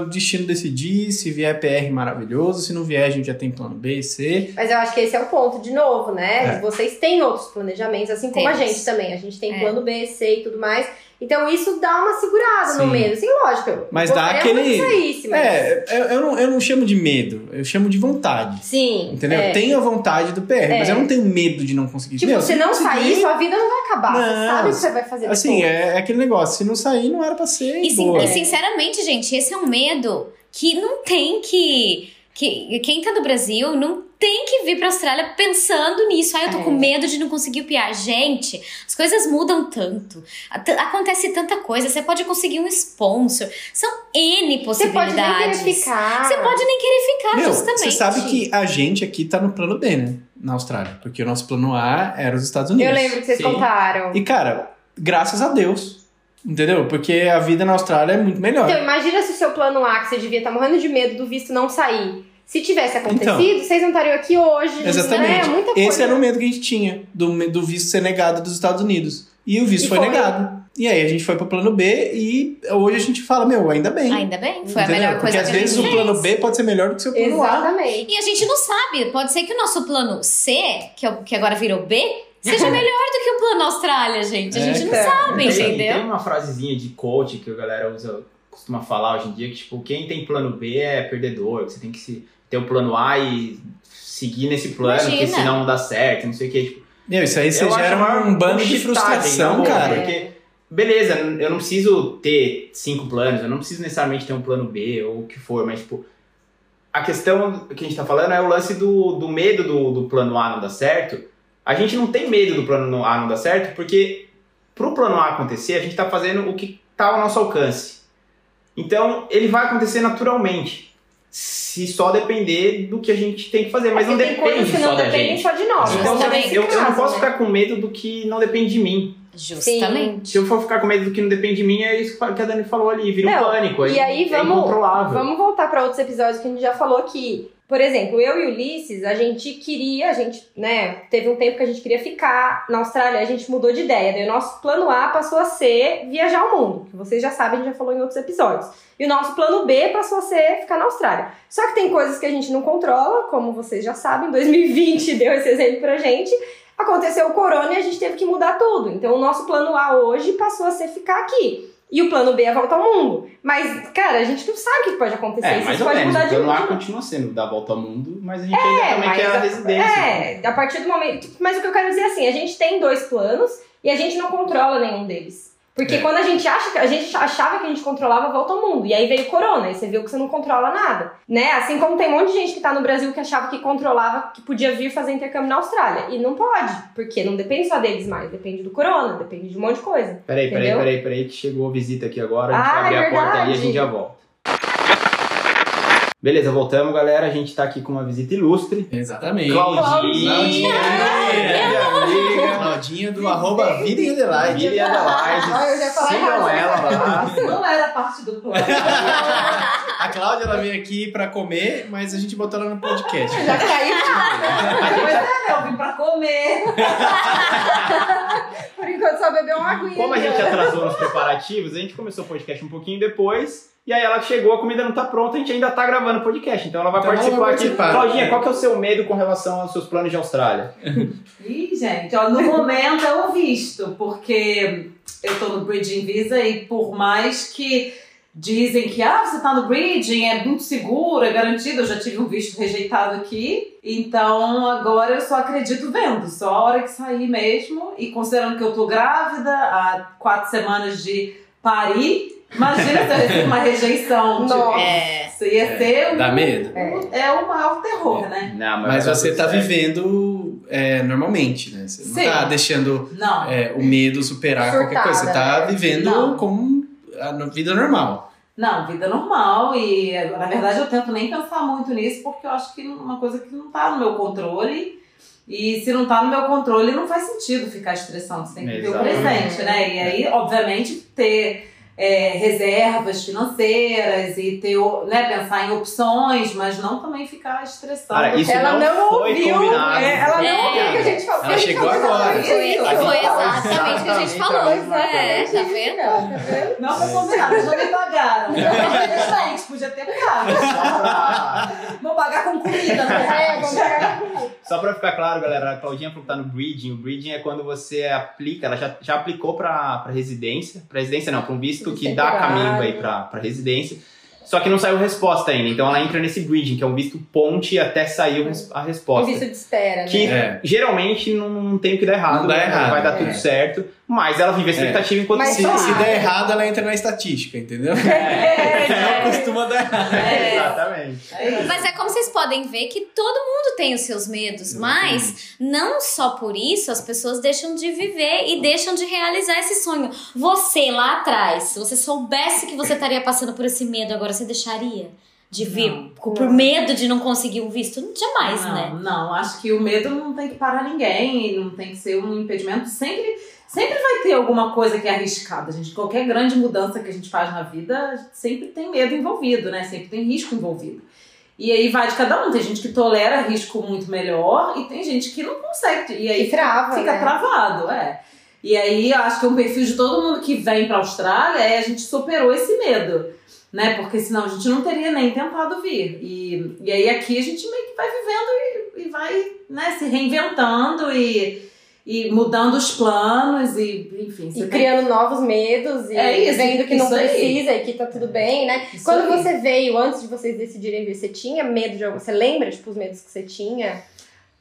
o destino decidir. Se vier PR, maravilhoso. Se não vier, a gente já tem plano B e C. Mas eu acho que esse é o ponto, de novo, né? É. Vocês têm outros planejamentos, assim como a gente também. A gente tem É. plano B, C e tudo mais. Então isso dá uma segurada no Sim. medo. Assim, lógico. Mas dá aquele- saísse, mas... É, eu, eu, não, eu não chamo de medo. Eu chamo de vontade. Sim. Entendeu? é. Eu tenho a vontade do PR, É. mas eu não tenho medo de não conseguir. Tipo, Meu, se não conseguir, sair, sua vida não vai acabar. você Não, sabe o que você vai fazer Assim, depois. é, é aquele negócio. Se não sair, não era pra ser. E, e sinceramente, gente, esse é um medo que não tem que. Que quem tá no Brasil não tem que vir pra Austrália pensando nisso. Ah, eu tô É. com medo de não conseguir o PR. Gente, as coisas mudam tanto. Acontece tanta coisa. Você pode conseguir um sponsor. São N Você pode nem possibilidades. querer ficar. Você pode nem querer ficar, Meu, justamente. você sabe que a gente aqui tá no plano B, né? Na Austrália. Porque o nosso plano A era os Estados Unidos. Eu lembro que vocês Sim. contaram. E, cara, graças a Deus. Entendeu? Porque a vida na Austrália é muito melhor. Então, imagina se o seu plano A, que você devia estar morrendo de medo do visto não sair. Se tivesse acontecido, Então. vocês não estariam aqui hoje. Exatamente. É, muita coisa. Esse era o medo que a gente tinha, do, do visto ser negado dos Estados Unidos. E o visto E foi, foi. negado. E aí a gente foi pro plano B e hoje a gente fala, meu, ainda bem. Ainda bem, foi a Entendeu? melhor coisa Porque às que a vezes gente o fez. plano B pode ser melhor do que o seu plano A. Exatamente. E a gente não sabe. Pode ser que o nosso plano C, que, é o- que agora virou B, seja melhor do que o plano Austrália, gente. A É, gente não cara. sabe, Tem- Tem entendeu? uma frasezinha de coach que a galera usa, costuma falar hoje em dia, que tipo, quem tem plano B é perdedor, que você tem que se, ter o plano A e seguir nesse plano, Imagina. que senão não dá certo, não sei o que. Tipo, Meu, isso aí você gera uma um bando de frustração, boa, cara. Porque, beleza, eu não preciso ter cinco planos, eu não preciso necessariamente ter um plano B ou o que for, mas, tipo, a questão que a gente tá falando é o lance do, do medo do, do plano A não dar certo. A gente não tem medo do plano A não dar certo, porque pro plano A acontecer, a gente tá fazendo o que tá ao nosso alcance. Então, ele vai acontecer naturalmente. Se só depender do que a gente tem que fazer, mas não Porque tem coisas depende que só não da gente. só de nós. Então, eu, eu não posso né? ficar com medo do que não depende de mim. Justamente. Se eu for ficar com medo do que não depende de mim, é isso que a Dani falou ali, vira um Não, pânico. e aí é vamos- incontrolável. Vamos voltar para outros episódios que a gente já falou que por exemplo, eu e Ulisses, a gente queria, a gente, né, teve um tempo que a gente queria ficar na Austrália, a gente mudou de ideia. Daí o nosso plano A passou a ser viajar o mundo, que vocês já sabem, a gente já falou em outros episódios. E o nosso plano B passou a ser ficar na Austrália. Só que tem coisas que a gente não controla, como vocês já sabem, 2020 deu esse exemplo pra gente. Aconteceu o corona e a gente teve que mudar tudo. Então o nosso plano A hoje passou a ser ficar aqui. E o plano B é a volta ao mundo. Mas, cara, a gente não sabe o que pode acontecer. É, Isso mais ou pode menos. mudar O de plano A continua sendo dar volta ao mundo, mas a gente ainda também quer a a- residência. É, a partir do momento. Mas o que eu quero dizer é assim, a gente tem dois planos e a gente não controla nenhum deles. Porque É. quando a gente acha que a gente achava que a gente controlava volta ao mundo. E aí veio o corona, e você viu que você não controla nada. Né? Assim como tem um monte de gente que tá no Brasil que achava que controlava, que podia vir fazer intercâmbio na Austrália. E não pode, porque não depende só deles mais, depende do corona, depende de um monte de coisa. Peraí, peraí, Entendeu? peraí, peraí, que chegou a visita aqui agora. A gente Ah, vai abrir é a porta ali e a gente já volta. Beleza, voltamos, galera. A gente tá aqui com uma visita ilustre. Exatamente. Claudinha! Claudinha. Minha amiga. Claudinha do arroba Vida em Adelaide. Vida em Adelaide. Ah, Sigam ela lá. Isso não era parte do plano. A Cláudia ela veio aqui pra comer, mas a gente botou ela no podcast. Já caiu Pois é, eu vim pra comer. Por enquanto só bebeu uma aguinha. Como a gente atrasou nos preparativos, a gente começou o podcast um pouquinho depois. E aí ela chegou, a comida não tá pronta, a gente ainda tá gravando o podcast. Então ela vai Então participar vai aqui. participar. Claudinha, qual que é o seu medo com relação aos seus planos de Austrália? Ih, gente, ó, no momento é o visto, porque eu tô no Bridging Visa e por mais que dizem que ah, você tá no Bridging, é muito seguro, é garantido, eu já tive um visto rejeitado aqui, então agora eu só acredito vendo, só a hora que sair mesmo, e considerando que eu tô grávida, há quatro semanas de parir, imagina se eu uma rejeição, tipo, Nossa. É. isso ia ser Dá medo? é o maior terror, né? Não, Mas vai você dar tá tudo certo. vivendo é, normalmente, né? Você não Sim. tá deixando Não. é, o medo superar qualquer coisa. Você tá Surtada, né? vivendo Não. como a vida normal. Não, vida normal e na verdade eu tento nem pensar muito nisso porque eu acho que é uma coisa que não tá no meu controle e se não tá no meu controle não faz sentido ficar estressando, você tem que ter o presente, né? E aí, obviamente, ter é, reservas financeiras e ter, né, pensar em opções, mas não também ficar estressando. Cara, isso Ela não, não foi ouviu, combinado. é, ela não É. ouviu o que a gente falou. Ela chegou agora. Isso. Foi, foi exatamente o que a gente falou. É, tá vendo? Não foi combinado, já me pagaram. Gente, podia ter pago. Vou pagar com comida, né? É, com Só pra ficar claro, galera, a Claudinha falou que tá no Breeding. O Breeding é quando você aplica, ela já, já aplicou pra, pra residência. Pra residência não, pra um visto Visto que dá temporário. caminho aí pra residência. Só que não saiu resposta ainda. Então ela entra nesse Breeding, que é um visto ponte até sair a Um resposta. visto de espera, né? Que É. geralmente não, tem o que dar errado. Não dá né? errado, Vai dar é. tudo certo. Mas ela vive a expectativa enquanto Mas Se, se der errado, ela entra na estatística, entendeu? É, Não costuma dar errado. É. Exatamente. É. Mas é como vocês podem ver que todo mundo tem os seus medos, mas não só por isso as pessoas deixam de viver e deixam de realizar esse sonho. Você lá atrás, se você soubesse que você estaria passando por esse medo agora, você deixaria de vir Não. por medo de não conseguir um visto? Jamais, não, né? Não, acho que o medo não tem que parar ninguém, não tem que ser um impedimento. Sempre, sempre vai ter alguma coisa que é arriscada, gente. Qualquer grande mudança que a gente faz na vida, sempre tem medo envolvido, né? Sempre tem risco envolvido. E aí vai de cada um. Tem gente que tolera risco muito melhor e tem gente que não consegue. E aí E trava, fica né? travado, é. E aí eu acho que um perfil de todo mundo que vem pra Austrália é a gente superou esse medo. Né? Porque senão a gente não teria nem tentado vir. E, e aí aqui a gente meio que vai vivendo e, e vai né, se reinventando e, e mudando os planos e, enfim. E tem- criando novos medos e É isso, vendo que não isso aí. precisa e que tá tudo bem, né? Isso Quando aí. você veio, antes de vocês decidirem vir, você tinha medo de algum... Você lembra, tipo, os medos que você tinha?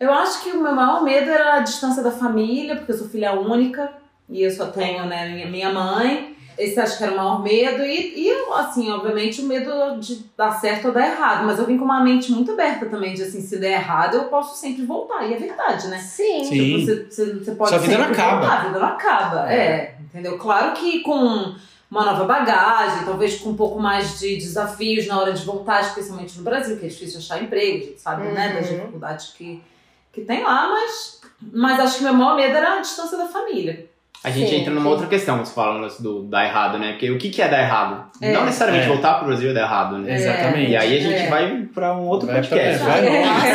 Eu acho que o meu maior medo era a distância da família, porque eu sou filha única e eu só tenho né, minha, minha mãe. Esse acho que era o maior medo. E, e, assim, obviamente, o medo de dar certo ou dar errado. Mas eu vim com uma mente muito aberta também, de assim, se der errado, eu posso sempre voltar. E é verdade, né? Sim. Sim. Você, você, você pode Sua vida não acaba. voltar, A vida não acaba, é. Entendeu? Claro que com uma nova bagagem, talvez com um pouco mais de desafios na hora de voltar, especialmente no Brasil, que é difícil achar emprego, a gente sabe, né, das Uhum. dificuldades que, que tem lá, mas, mas acho que meu maior medo era a distância da família. A gente Sim, entra numa sim. outra questão, você fala do dar errado, né? Porque o que, que é dar errado? É. Não necessariamente É. voltar pro Brasil é dar errado, né? Exatamente. E aí a gente É. vai pra um outro Vai podcast. pra- vai longe. Nossa,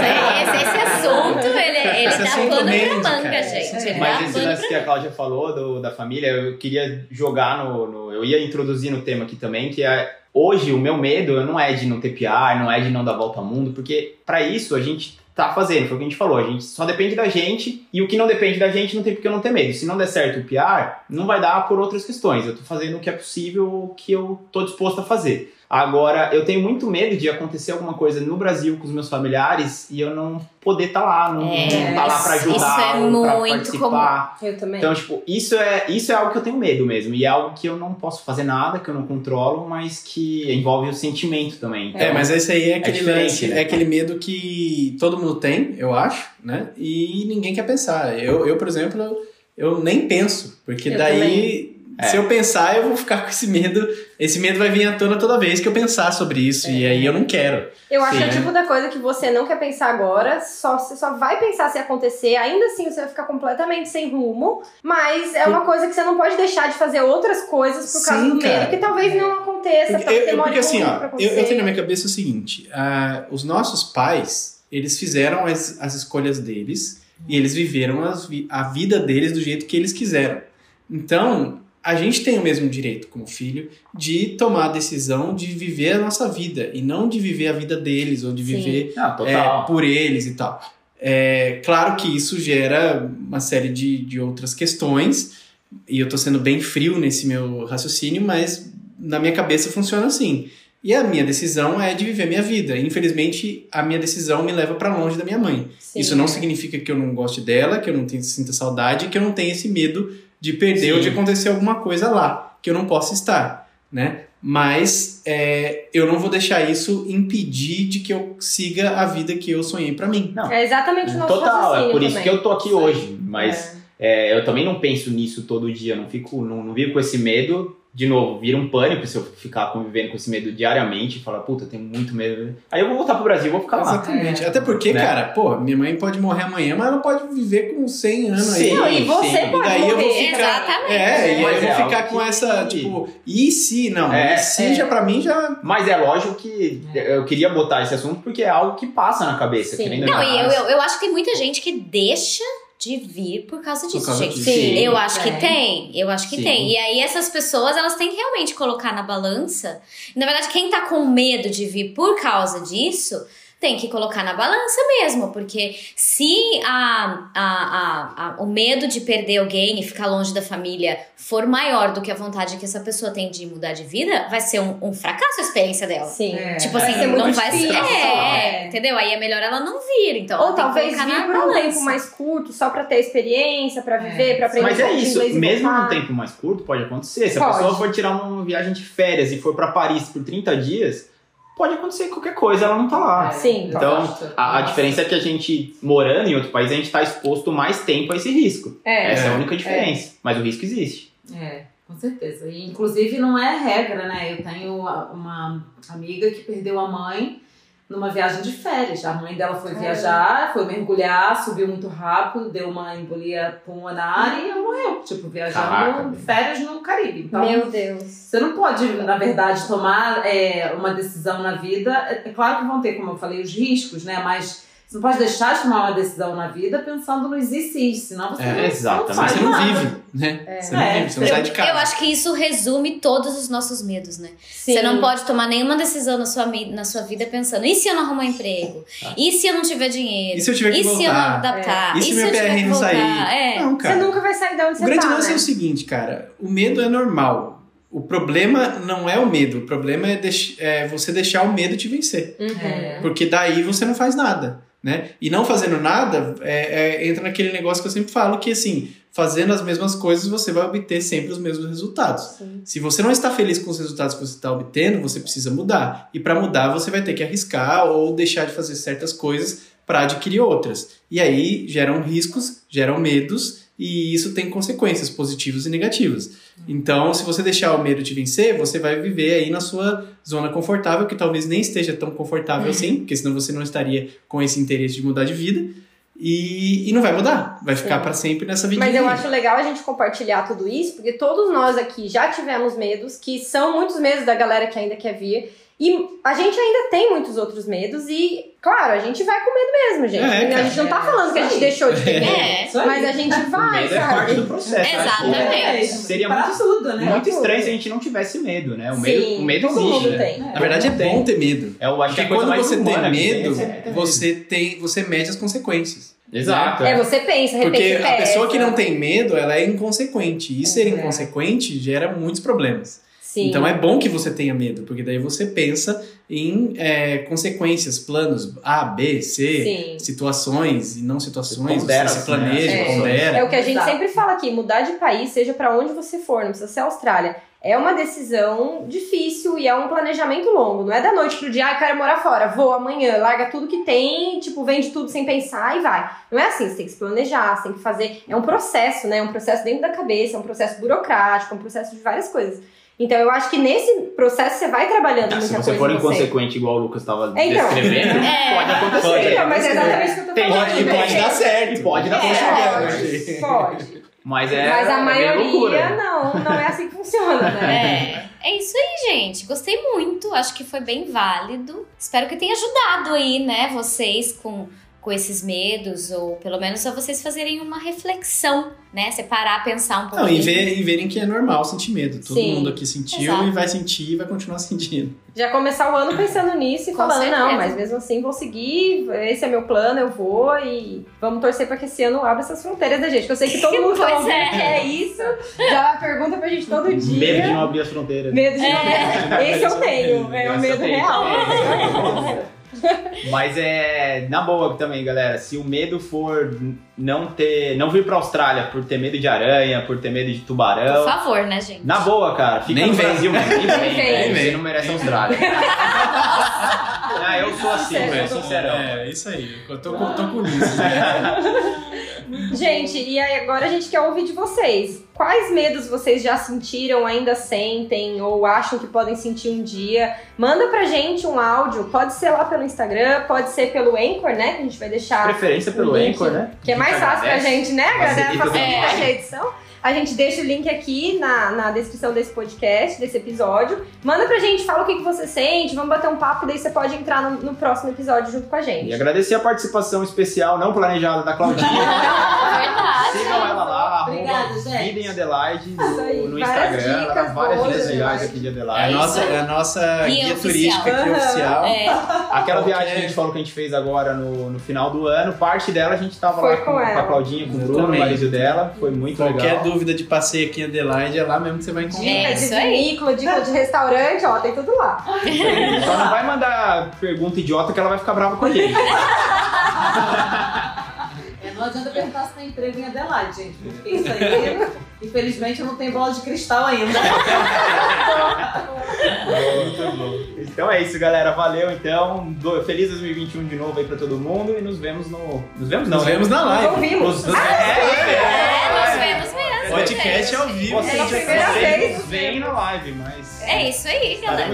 esse, esse assunto, ele, ele Esse dá assunto pano rende, pra manga, cara. gente. Ele Mas esse lance pra que a Cláudia falou do, da família, eu queria jogar no, no- Eu ia introduzir no tema aqui também, que é. Hoje o meu medo não é de não ter PR, não é de não dar volta ao mundo, porque pra isso a gente tá fazendo, foi o que a gente falou, a gente só depende da gente e o que não depende da gente não tem porque eu não ter medo. Se não der certo o PR, não vai dar por outras questões. Eu tô fazendo o que é possível, o que eu tô disposto a fazer. Agora, eu tenho muito medo de acontecer alguma coisa no Brasil com os meus familiares e eu não poder estar lá, não É, estar tá lá pra isso- ajudar, isso é pra muito participar. Eu também. Então, tipo, isso é, isso é algo que eu tenho medo mesmo. E é algo que eu não posso fazer nada, que eu não controlo, mas que envolve o sentimento também. É, mas esse aí é aquele, diferente, lance- né? é aquele medo que todo mundo tem, eu acho, né? E ninguém quer pensar. Eu, eu por exemplo, eu, eu nem penso, porque Eu daí, É. se eu pensar, eu vou ficar com esse medo. Esse medo vai vir à tona toda vez que eu pensar sobre isso, e aí eu não quero. Eu acho que é né? o tipo da coisa que você não quer pensar agora, só, você só vai pensar se acontecer, ainda assim você vai ficar completamente sem rumo, mas é uma coisa que você não pode deixar de fazer outras coisas por causa Sim, do medo, cara. que talvez não aconteça, Porque, talvez eu- porque assim, ó, eu, eu tenho na minha cabeça o seguinte: ah, os nossos pais, eles fizeram as, as escolhas deles e eles viveram as a vida deles do jeito que eles quiseram. Então, a gente tem o mesmo direito, como filho, de tomar a decisão de viver a nossa vida e não de viver a vida deles ou de Sim. viver Não, é, por eles e tal. É, claro que isso gera uma série de, de outras questões, e eu tô sendo bem frio nesse meu raciocínio, mas na minha cabeça funciona assim. E a minha decisão é de viver a minha vida. Infelizmente, a minha decisão me leva para longe da minha mãe. Sim. Isso não significa que eu não goste dela, que eu não tenha, sinta saudade, que eu não tenha esse medo de perder ou Sim. de acontecer alguma coisa lá, que eu não possa estar, né? Mas é, eu não vou deixar isso impedir de que eu siga a vida que eu sonhei para mim. Não. É exatamente o nosso Total, é por isso também. que eu tô aqui aí. hoje. Mas é, eu também não penso nisso todo dia, não fico, não, não vivo com esse medo. De novo, vira um pânico se eu ficar convivendo com esse medo diariamente e falar, puta, eu tenho muito medo. Aí eu vou voltar pro Brasil e vou ficar lá. Exatamente. É. Até porque, Né? cara, pô, minha mãe pode morrer amanhã, mas ela pode viver com 100 anos aí. Sim, Não, e você sim. E pode daí eu vou morrer. ficar. Exatamente. É, e aí eu vou é ficar com que- essa, tipo, e se? Não, É, e se é. já pra mim já. Mas é lógico que eu queria botar esse assunto porque é algo que passa na cabeça. Sim. não. e eu, eu, eu acho que tem muita gente que deixa de vir por causa disso, causa gente. disso. Sim. Eu acho que Tem. tem, eu acho que Sim. tem. E aí essas pessoas, elas têm que realmente colocar na balança. Na verdade, quem tá com medo de vir por causa disso, tem que colocar na balança mesmo, porque se a, a, a, a- o medo de perder alguém e ficar longe da família for maior do que a vontade que essa pessoa tem de mudar de vida, vai ser um, um fracasso a experiência dela. Sim. É. Tipo Vai assim, ser não vai ser. É, É. entendeu? Aí é melhor ela não vir. Então, Ou talvez vir na por um tempo mais curto, só pra ter experiência, pra viver, É. pra aprender Mas é isso, mesmo num tempo mais curto, pode acontecer. Se a Pode. pessoa for tirar uma viagem de férias e for pra Paris por 30 dias, pode acontecer qualquer coisa, ela não tá lá. Sim. Então, A, a diferença é que a gente, morando em outro país, a gente tá exposto mais tempo a esse risco. É. Essa é a única diferença. Mas o risco existe. É, com certeza. E, inclusive, não é regra, né? Eu tenho uma amiga que perdeu a mãe numa viagem de férias. A mãe dela foi Caramba. viajar, foi mergulhar, subiu muito rápido, deu uma embolia pulmonar e ela morreu. Tipo, viajando Caraca. férias no Caribe. Então, Meu Deus. você não pode, na verdade, tomar é, uma decisão na vida. É, é claro que vão ter, como eu falei, os riscos, né? Mas você não pode deixar de tomar uma decisão na vida pensando nos e se, senão você É, não, Mas faz você não nada. vive, né? Você não É. vive, você não sai de casa. Eu acho que isso resume todos os nossos medos, né? Sim. Você não pode tomar nenhuma decisão na sua, na sua vida pensando: e se eu não arrumar emprego? E se eu não tiver dinheiro? E se eu tiver que E se eu não voltar? adaptar? E se eu meu tiver PR não voltar? sair? É. Não, Você cara. nunca vai sair de onde O você grande tá, lance né? é o seguinte, cara. O medo é normal. O problema não é o medo. O problema é, deix- é você deixar o medo te vencer. Uhum. É. Porque daí você não faz nada, né? E não fazendo nada, é- é- entra naquele negócio que eu sempre falo, que assim, fazendo as mesmas coisas, você vai obter sempre os mesmos resultados. Sim. Se você não está feliz com os resultados que você está obtendo, você precisa mudar. E para mudar, você vai ter que arriscar ou deixar de fazer certas coisas para adquirir outras. E aí geram riscos, geram medos, e isso tem consequências positivas e negativas. Então, se você deixar o medo te vencer, você vai viver aí na sua zona confortável, que talvez nem esteja tão confortável assim, porque senão você não estaria com esse interesse de mudar de vida. e, e não vai mudar. Vai ficar pra sempre nessa vidinha. Mas eu acho legal a gente compartilhar tudo isso, porque todos nós aqui já tivemos medos, que são muitos medos da galera que ainda quer vir. E a gente ainda tem muitos outros medos e, claro, a gente vai com medo mesmo, gente. É, a gente não tá falando que a gente aí. deixou de ter medo. É. Isso aí. Mas a gente O vai, medo é parte do sabe? processo. que Exatamente. É, Seria pra muito, tudo, né? muito estranho se a gente não tivesse medo, né? O medo, Sim, o medo todo existe, mundo né? tem. Na verdade, é Tem. bom ter medo. É, eu acho que Porque é coisa quando mais você tem que medo, é medo. você tem, você mede as consequências. Exato. É, você pensa, Porque a pessoa que não tem medo, ela é inconsequente. E ser É. inconsequente gera muitos problemas. Sim. Então é bom que você tenha medo, porque daí você pensa em é, consequências, planos A, B, C, Sim. situações e não situações, Pondera, você se assim, né, planeja, as situações. pondera. É o que a gente Exato. sempre fala aqui, mudar de país, seja pra onde você for, não precisa ser Austrália. É uma decisão difícil e é um planejamento longo. Não é da noite pro dia, ah, eu quero morar fora, vou amanhã, larga tudo que tem, tipo, vende tudo sem pensar e vai. Não é assim, você tem que se planejar, você tem que fazer. É um processo, né? É um processo dentro da cabeça, é um processo burocrático, é um processo de várias coisas. Então eu acho que nesse processo você vai trabalhando Ah, muita se coisa você for em você. inconsequente, igual o Lucas estava É, então. descrevendo, É. pode acontecer. Pode Então, mas é exatamente o que eu tô Tem falando. gente que né? pode dar certo. Pode dar É, certo. pode, pode. Mas é. Mas a é maioria não, não é assim que funciona, né? É, é isso aí, gente. Gostei muito. Acho que foi bem válido. Espero que tenha ajudado aí, né, vocês com, com esses medos, ou pelo menos a vocês fazerem uma reflexão, né? Separar, pensar um Não, pouquinho. e, ver, e verem que é normal sentir medo. Todo Sim. mundo aqui sentiu Exato. e vai sentir e vai continuar sentindo. Já começar o ano pensando nisso e Com falando, certeza. não, mas mesmo assim vou seguir, esse é meu plano, eu vou e vamos torcer pra que esse ano abra essas fronteiras da gente. Que eu sei que todo mundo tá Pois ouvindo é. quer isso, já pergunta pra gente todo dia. Medo de não abrir as fronteiras. Medo de É. Esse eu tenho, é o medo real. Mas é na boa também, galera. Se o medo for não ter, não vir pra Austrália por ter medo de aranha, por ter medo de Por tubarão, favor, né, gente? na boa, cara. Fica Nem no vem. Brasil mesmo. Nem vem, vem. Você não merece a Austrália. ah, eu sou assim, velho. Sincerão. É, isso aí. Eu tô, com- tô com isso. Né? Gente, e agora a gente quer ouvir de vocês. Quais medos vocês já sentiram, ainda sentem ou acham que podem sentir um dia? Manda pra gente um áudio, pode ser lá pelo Instagram, pode ser pelo Anchor, né? Que a gente vai deixar Preferência pelo link, Anchor, né? Que é mais fácil pra gente, né, galera? Facilita a edição. A gente deixa o link aqui na, na descrição desse podcast, desse episódio. Manda pra gente, fala o que, que você sente, vamos bater um papo, daí você pode entrar no, no próximo episódio junto com a E gente. agradecer a participação especial, não planejada da Claudinha. Verdade. Sigam ela lá, Obrigada, arroba gente. Vida em Adelaide no, no Instagram. Ela dicas várias boas, dicas legais aqui de É a Adelaide. nossa, a nossa Guia guia, turística aqui Aham. oficial. É. Aquela Qualquer- viagem que a gente falou que a gente fez agora no, no final do ano, parte dela a gente tava Foi lá com com, a Claudinha, com o Bruno, o marido dela. Foi muito Qualquer legal. dúvida de passeio aqui em Adelaide é lá mesmo que você vai encontrar. É, Dica de vinícola, dica de restaurante, ó, tem tudo lá. Só não vai mandar pergunta idiota que ela vai ficar brava com a gente. É, não adianta perguntar se tem emprego em Adelaide, gente, porque isso aí, infelizmente, eu não tenho bola de cristal ainda. Muito bom. Então é isso, galera. Valeu, então. Do- Feliz 2021 de novo aí pra todo mundo e nos vemos no... Nos vemos não, Nos né? vemos na live. ouvimos. Nos- Ah, É, nós vemos mesmo. Podcast ao vivo. Vocês, É primeira vez. nos veem na live, mas... É isso aí, galera.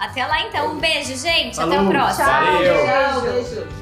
Até lá então. Um beijo, gente. Até Falou. o próximo. Tchau, Valeu. Tchau, beijo.